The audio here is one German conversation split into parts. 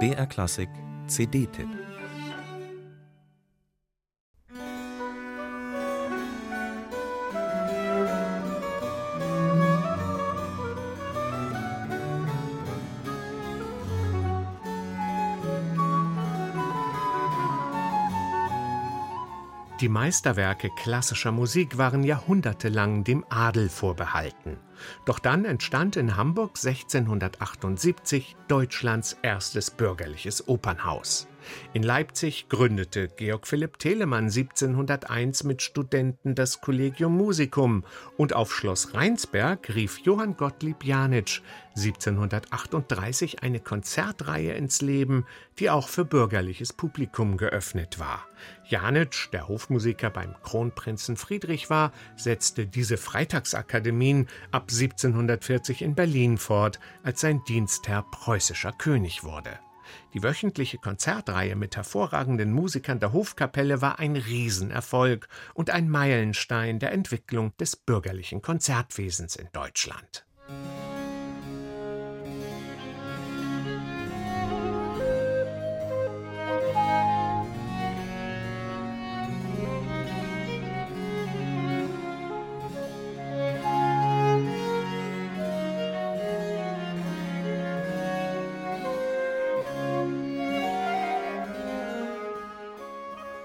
BR Klassik CD-Tipp Die Meisterwerke klassischer Musik waren jahrhundertelang dem Adel vorbehalten. Doch dann entstand in Hamburg 1678 Deutschlands erstes bürgerliches Opernhaus. In Leipzig gründete Georg Philipp Telemann 1701 mit Studenten das Collegium Musicum und auf Schloss Rheinsberg rief Johann Gottlieb Janitsch 1738 eine Konzertreihe ins Leben, die auch für bürgerliches Publikum geöffnet war. Janitsch, der Hofmusiker beim Kronprinzen Friedrich war, setzte diese Freitagsakademien ab 1740 in Berlin fort, als sein Dienstherr preußischer König wurde. Die wöchentliche Konzertreihe mit hervorragenden Musikern der Hofkapelle war ein Riesenerfolg und ein Meilenstein der Entwicklung des bürgerlichen Konzertwesens in Deutschland.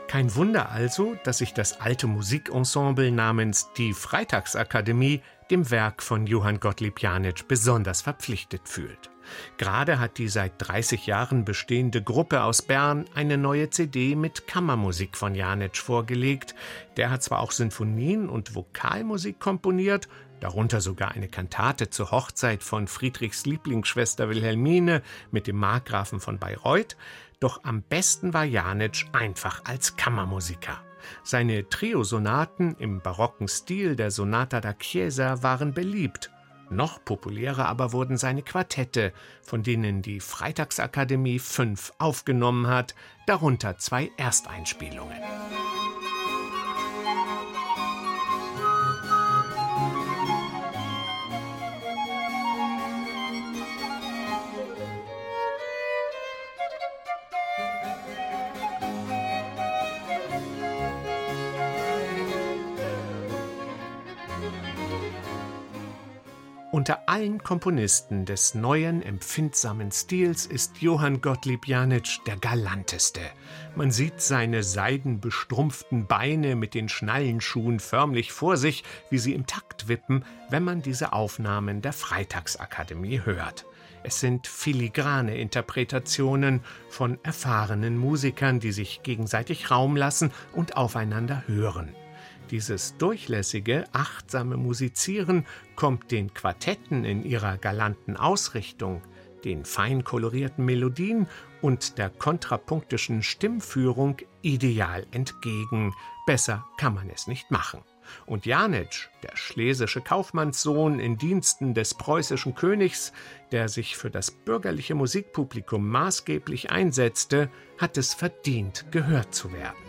Kein Wunder also, dass sich das alte Musikensemble namens die Freitagsakademie dem Werk von Johann Gottlieb Janitsch besonders verpflichtet fühlt. Gerade hat die seit 30 Jahren bestehende Gruppe aus Bern eine neue CD mit Kammermusik von Janitsch vorgelegt. Der hat zwar auch Sinfonien und Vokalmusik komponiert, darunter sogar eine Kantate zur Hochzeit von Friedrichs Lieblingsschwester Wilhelmine mit dem Markgrafen von Bayreuth, doch am besten war Janitsch einfach als Kammermusiker. Seine Triosonaten im barocken Stil der Sonata da Chiesa waren beliebt. Noch populärer aber wurden seine Quartette, von denen die Freitagsakademie fünf aufgenommen hat, darunter zwei Ersteinspielungen. Unter allen Komponisten des neuen, empfindsamen Stils ist Johann Gottlieb Janitsch der galanteste. Man sieht seine seidenbestrumpften Beine mit den Schnallenschuhen förmlich vor sich, wie sie im Takt wippen, wenn man diese Aufnahmen der Freitagsakademie hört. Es sind filigrane Interpretationen von erfahrenen Musikern, die sich gegenseitig Raum lassen und aufeinander hören. Dieses durchlässige, achtsame Musizieren kommt den Quartetten in ihrer galanten Ausrichtung, den fein kolorierten Melodien und der kontrapunktischen Stimmführung ideal entgegen. Besser kann man es nicht machen. Und Janitsch, der schlesische Kaufmannssohn in Diensten des preußischen Königs, der sich für das bürgerliche Musikpublikum maßgeblich einsetzte, hat es verdient, gehört zu werden.